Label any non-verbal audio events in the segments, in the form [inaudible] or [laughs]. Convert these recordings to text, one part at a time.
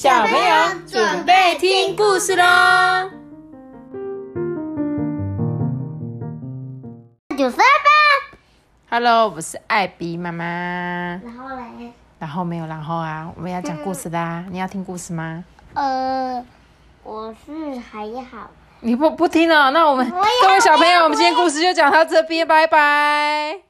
小朋友准备听故事喽。九分吧。Hello，我是艾比妈妈。然后嘞，然后没有然后啊，我们要讲故事啦。你要听故事吗？呃，我是还好。你不不听了，那我们各位小朋友，我们今天故事就讲到这边，拜拜。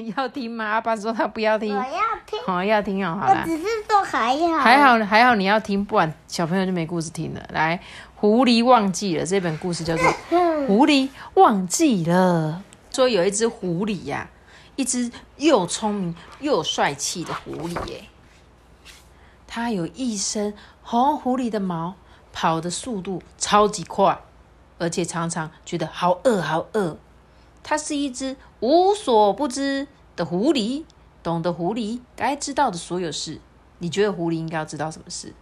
[laughs] 要听吗？阿爸说他不要听我。要听，好，要听哦，好啦。我只是说还好。还好还好，你要听，不然小朋友就没故事听了。来，狐狸忘记了这本故事叫做 [laughs]《狐狸忘记了》。说有一只狐狸呀、一只又聪明又帅气的狐狸耶。它有一身红狐狸的毛，跑的速度超级快，而且常常觉得好饿好饿。它是一只无所不知的狐狸，懂得狐狸该知道的所有事。你觉得狐狸应该要知道什么事？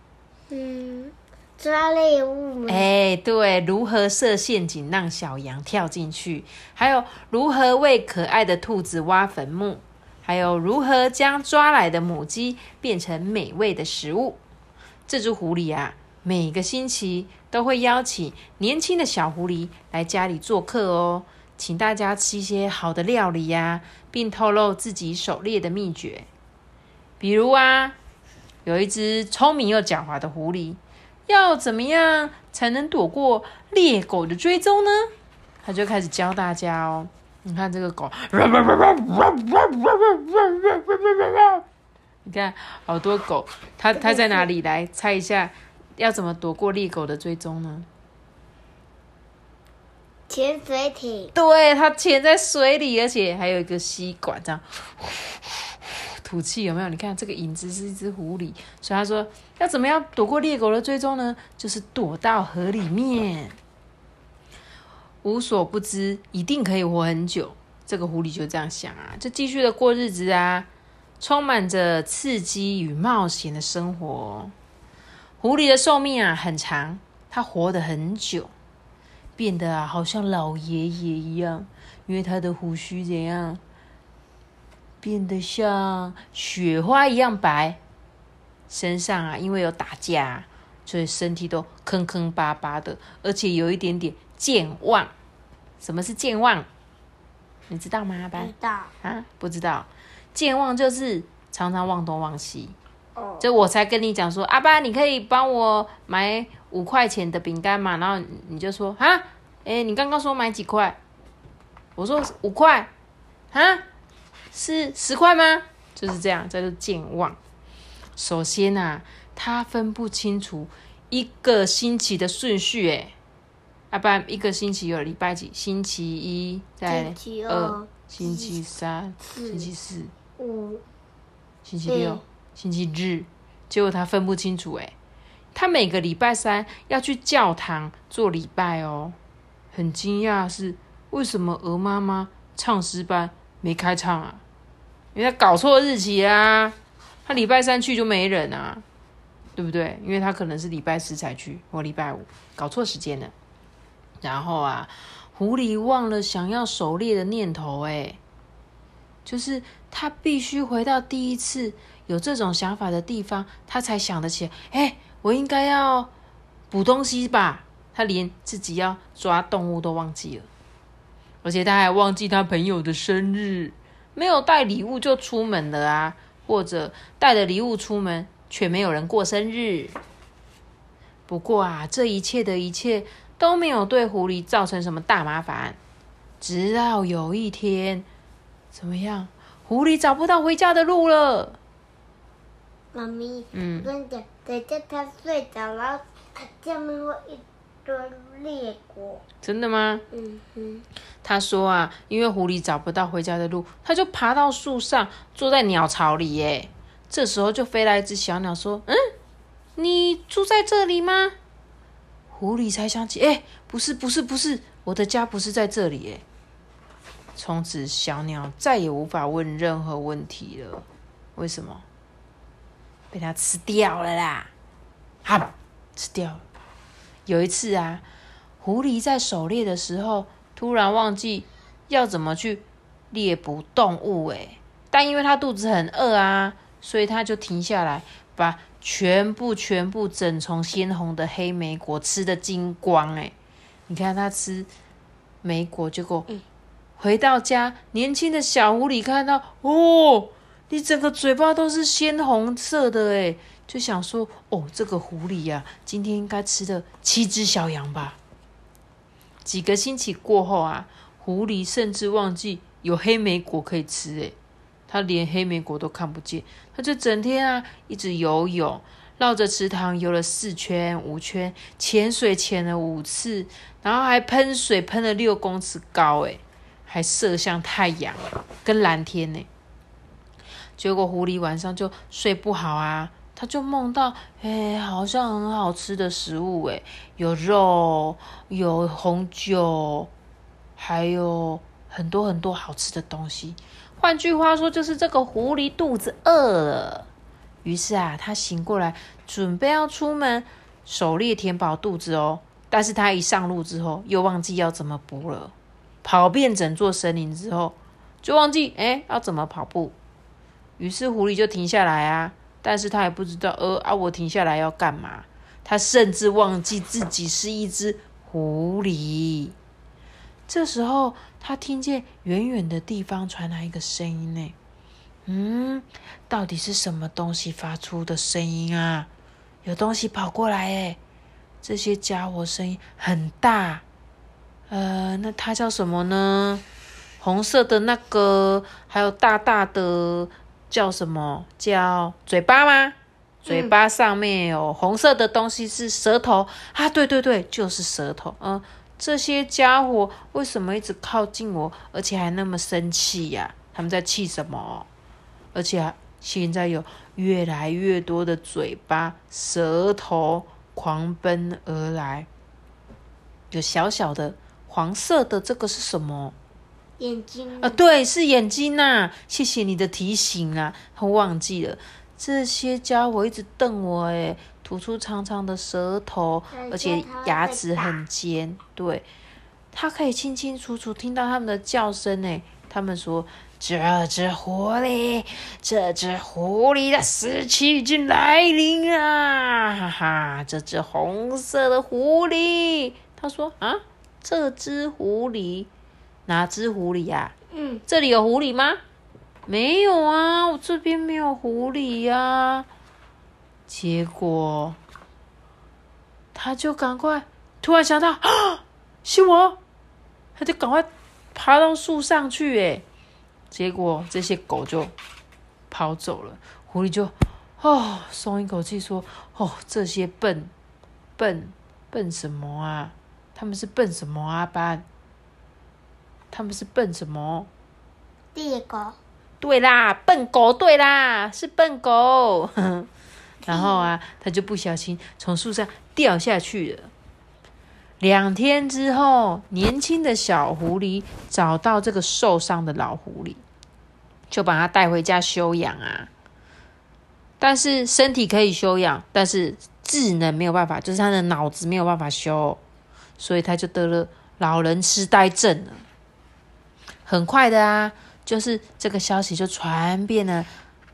嗯，抓猎物吗？哎，对，如何设陷阱让小羊跳进去，还有如何为可爱的兔子挖坟墓，还有如何将抓来的母鸡变成美味的食物。这只狐狸啊，每个星期都会邀请年轻的小狐狸来家里做客哦，请大家吃一些好的料理呀、并透露自己狩猎的秘诀。比如啊，有一只聪明又狡猾的狐狸，要怎么样才能躲过猎狗的追踪呢？他就开始教大家哦。你看这个狗，[laughs] 你看好多狗，它它在哪里？来猜一下，要怎么躲过猎狗的追踪呢？潜水艇。对，它潜在水里，而且还有一个吸管，这样 [laughs] 吐气有没有？你看这个影子是一只狐狸，所以他说要怎么样躲过猎狗的追踪呢？就是躲到河里面，无所不知，一定可以活很久。这个狐狸就这样想啊，就继续的过日子啊，充满着刺激与冒险的生活。狐狸的寿命啊很长，它活得很久。变得啊，好像老爷爷一样，因为他的胡须怎样，变得像雪花一样白。身上啊，因为有打架，所以身体都坑坑巴巴的，而且有一点点健忘。什么是健忘？你知道吗？阿班知道。啊，不知道。健忘就是常常忘东忘西。哦。就我才跟你讲说，阿爸，你可以帮我买五块钱的饼干嘛？然后你就说啊，哎、你刚刚说买几块？我说五块，啊，是十块吗？就是这样，叫做健忘。首先啊，他分不清楚一个星期的顺序，哎，阿爸，一个星期有礼拜几？星期一，在星期二二、星期三、星期四。五。星期六、星期日，结果他分不清楚哎。他每个礼拜三要去教堂做礼拜哦，很惊讶是为什么鹅妈妈唱诗班没开唱啊？因为他搞错日期啊，他礼拜三去就没人啊，对不对？因为他可能是礼拜四才去，或礼拜五搞错时间了。然后啊，狐狸忘了想要狩猎的念头哎。就是他必须回到第一次有这种想法的地方，他才想得起来。哎，我应该要补东西吧？他连自己要抓动物都忘记了，而且他还忘记他朋友的生日，没有带礼物就出门了啊，或者带了礼物出门却没有人过生日。不过啊，这一切的一切都没有对狐狸造成什么大麻烦，直到有一天。怎么样？狐狸找不到回家的路了。妈咪，嗯我跟你讲，等一下他睡着，然后下面会一堆裂果。真的吗？嗯哼。他说啊，因为狐狸找不到回家的路，他就爬到树上，坐在鸟巢里。耶，这时候就飞来一只小鸟，说：“嗯，你住在这里吗？”狐狸才想起，哎，不是，不是，不是，我的家不是在这里。耶。从此，小鸟再也无法问任何问题了。为什么？被它吃掉了啦！哈，吃掉了。有一次啊，狐狸在狩猎的时候，突然忘记要怎么去猎捕动物，诶，但因为它肚子很饿啊，所以它就停下来，把全部全部整丛鲜红的黑莓果吃的精光哎！你看它吃莓果，结果回到家，年轻的小狐狸看到哦，你整个嘴巴都是鲜红色的哎，就想说哦，这个狐狸呀，今天应该吃的七只小羊吧。几个星期过后啊，狐狸甚至忘记有黑莓果可以吃诶，它连黑莓果都看不见，它就整天啊一直游泳，绕着池塘游了四圈五圈，潜水潜了五次，然后还喷水喷了六公尺高诶，还射向太阳跟蓝天呢。结果狐狸晚上就睡不好啊。他就梦到，哎，好像很好吃的食物，哎，有肉，有红酒，还有很多很多好吃的东西。换句话说，就是这个狐狸肚子饿了。于是啊，他醒过来，准备要出门狩猎填饱肚子哦。但是他一上路之后，又忘记要怎么补了。跑遍整座森林之后，就忘记哎要怎么跑步。于是狐狸就停下来啊。但是他也不知道，呃啊，我停下来要干嘛？他甚至忘记自己是一只狐狸。这时候，他听见远远的地方传来一个声音呢。嗯，到底是什么东西发出的声音啊？有东西跑过来哎！这些家伙声音很大。呃，那它叫什么呢？红色的那个，还有大大的。叫什么？叫嘴巴吗？嘴巴上面有红色的东西是舌头啊！对对对，就是舌头。嗯，这些家伙为什么一直靠近我，而且还那么生气呀？他们在气什么？而且现在有越来越多的嘴巴、舌头狂奔而来。有小小的黄色的，这个是什么？眼睛啊，对，是眼睛呐！谢谢你的提醒啊，他忘记了这些家伙一直瞪我，哎，吐出长长的舌头，而且牙齿很尖。对，他可以清清楚楚听到他们的叫声，哎，他们说：“这只狐狸，这只狐狸的死期已经来临啊！”哈哈，这只红色的狐狸，他说：“啊，这只狐狸。”哪只狐狸呀？嗯，这里有狐狸吗？没有啊，我这边没有狐狸呀。结果，他就赶快突然想到啊，[gasps] 是我，他就赶快爬到树上去。哎，结果这些狗就跑走了，狐狸就哦松一口气说：“哦，这些笨笨笨什么啊？他们是笨什么啊？班？”他们是笨什么？猎狗。对啦，笨狗。对啦，是笨狗。[laughs] 然后啊，他就不小心从树上掉下去了。两天之后，年轻的小狐狸找到这个受伤的老狐狸，就把它带回家休养啊。但是身体可以休养，但是智能没有办法，就是他的脑子没有办法修，所以他就得了老人痴呆症了。很快的啊，就是这个消息就传遍了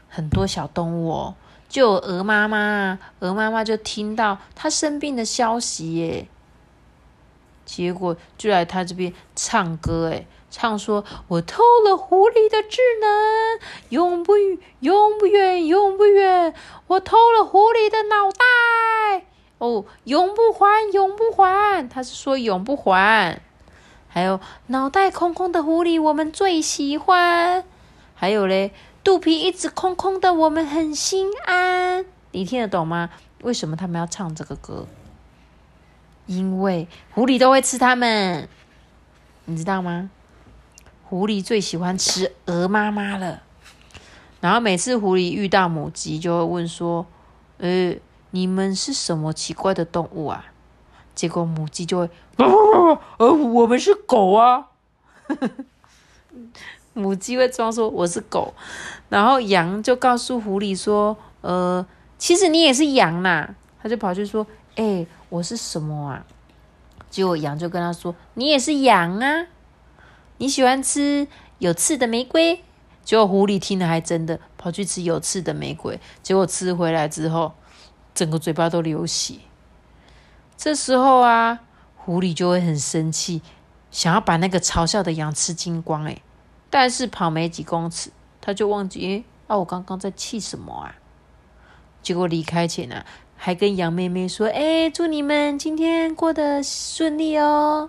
很多小动物哦。就鹅妈妈，鹅妈妈就听到它生病的消息耶，结果就来它这边唱歌哎，唱说：“我偷了狐狸的智能，永不永不远，永不远。我偷了狐狸的脑袋，哦，永不还，永不还。”他是说永不还。还有脑袋空空的狐狸，我们最喜欢。还有嘞，肚皮一直空空的，我们很心安。你听得懂吗？为什么他们要唱这个歌？因为狐狸都会吃它们，你知道吗？狐狸最喜欢吃鹅妈妈了。然后每次狐狸遇到母鸡，就会问说：“呃，你们是什么奇怪的动物啊？”结果母鸡就会，呃，我们是狗啊。[laughs] 母鸡会装说我是狗，然后羊就告诉狐狸说，呃，其实你也是羊呐。他就跑去说，哎，我是什么啊？结果羊就跟他说，你也是羊啊。你喜欢吃有刺的玫瑰？结果狐狸听了还真的跑去吃有刺的玫瑰，结果吃回来之后，整个嘴巴都流血。这时候啊，狐狸就会很生气，想要把那个嘲笑的羊吃精光。哎，但是跑没几公尺，他就忘记，哎，啊，我刚刚在气什么啊？结果离开前呢，还跟羊妹妹说：“哎，祝你们今天过得顺利哦。”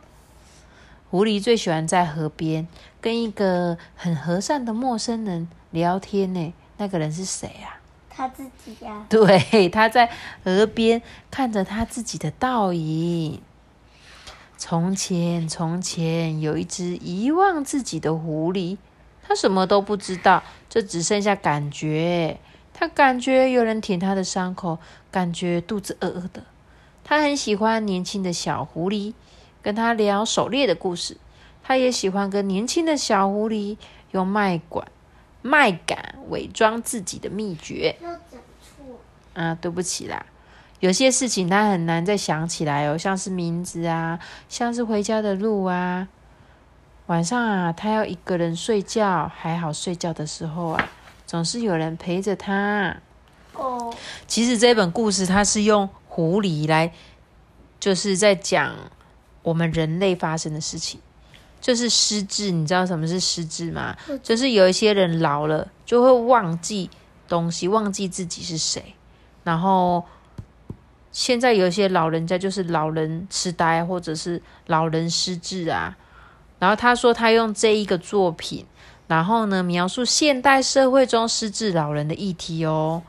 狐狸最喜欢在河边跟一个很和善的陌生人聊天呢。那个人是谁啊？他自己呀。[laughs] 对，他在河边看着他自己的倒影。从前，从前有一只遗忘自己的狐狸，它什么都不知道，就只剩下感觉。他感觉有人舔他的伤口，感觉肚子饿饿的。他很喜欢年轻的小狐狸，跟他聊狩猎的故事。他也喜欢跟年轻的小狐狸用麦管、麦秆伪装自己的秘诀。啊，对不起啦。有些事情他很难再想起来哦，像是名字啊，像是回家的路啊。晚上啊，他要一个人睡觉，还好睡觉的时候啊。总是有人陪着他。哦，其实这本故事它是用狐狸来，就是在讲我们人类发生的事情，就是失智。你知道什么是失智吗？就是有一些人老了就会忘记东西，忘记自己是谁。然后现在有一些老人家就是老人痴呆，或者是老人失智啊。然后他说他用这一个作品。然后呢，描述现代社会中失智老人的议题哦。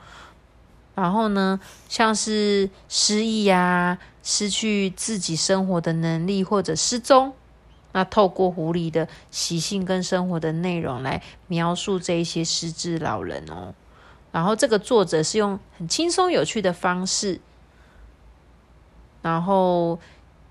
然后呢，像是失忆啊、失去自己生活的能力或者失踪，那透过狐狸的习性跟生活的内容来描述这一些失智老人哦。然后这个作者是用很轻松有趣的方式，然后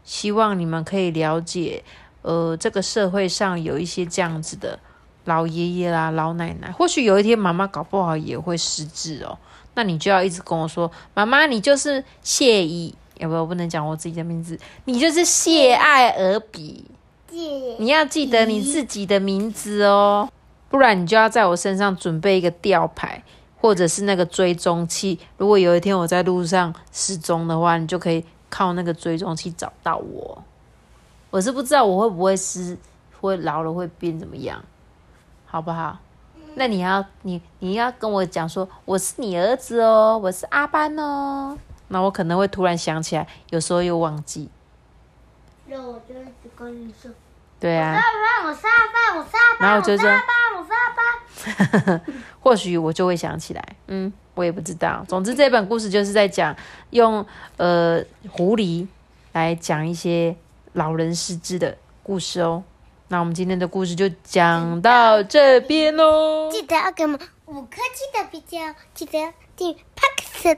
希望你们可以了解，呃，这个社会上有一些这样子的。老爷爷啦，老奶奶，或许有一天妈妈搞不好也会失智哦。那你就要一直跟我说，妈妈，你就是谢意，要不要不能讲我自己的名字？你就是谢爱尔比，你要记得你自己的名字哦，不然你就要在我身上准备一个吊牌，或者是那个追踪器。如果有一天我在路上失踪的话，你就可以靠那个追踪器找到我。我是不知道我会不会失，会老了会变怎么样。好不好？那你要你你要跟我讲说我是你儿子哦，我是阿班哦。那我可能会突然想起来，有时候又忘记。那我就一直跟你说。对啊。我是阿班，我是阿班，我是阿班，我是阿班，我是阿班。[laughs] 或许我就会想起来，嗯，我也不知道。总之，这本故事就是在讲用呃狐狸来讲一些老人失智的故事哦。那我们今天的故事就讲到这边喽。记得要给我们五颗星的评价，记得订 Pax 的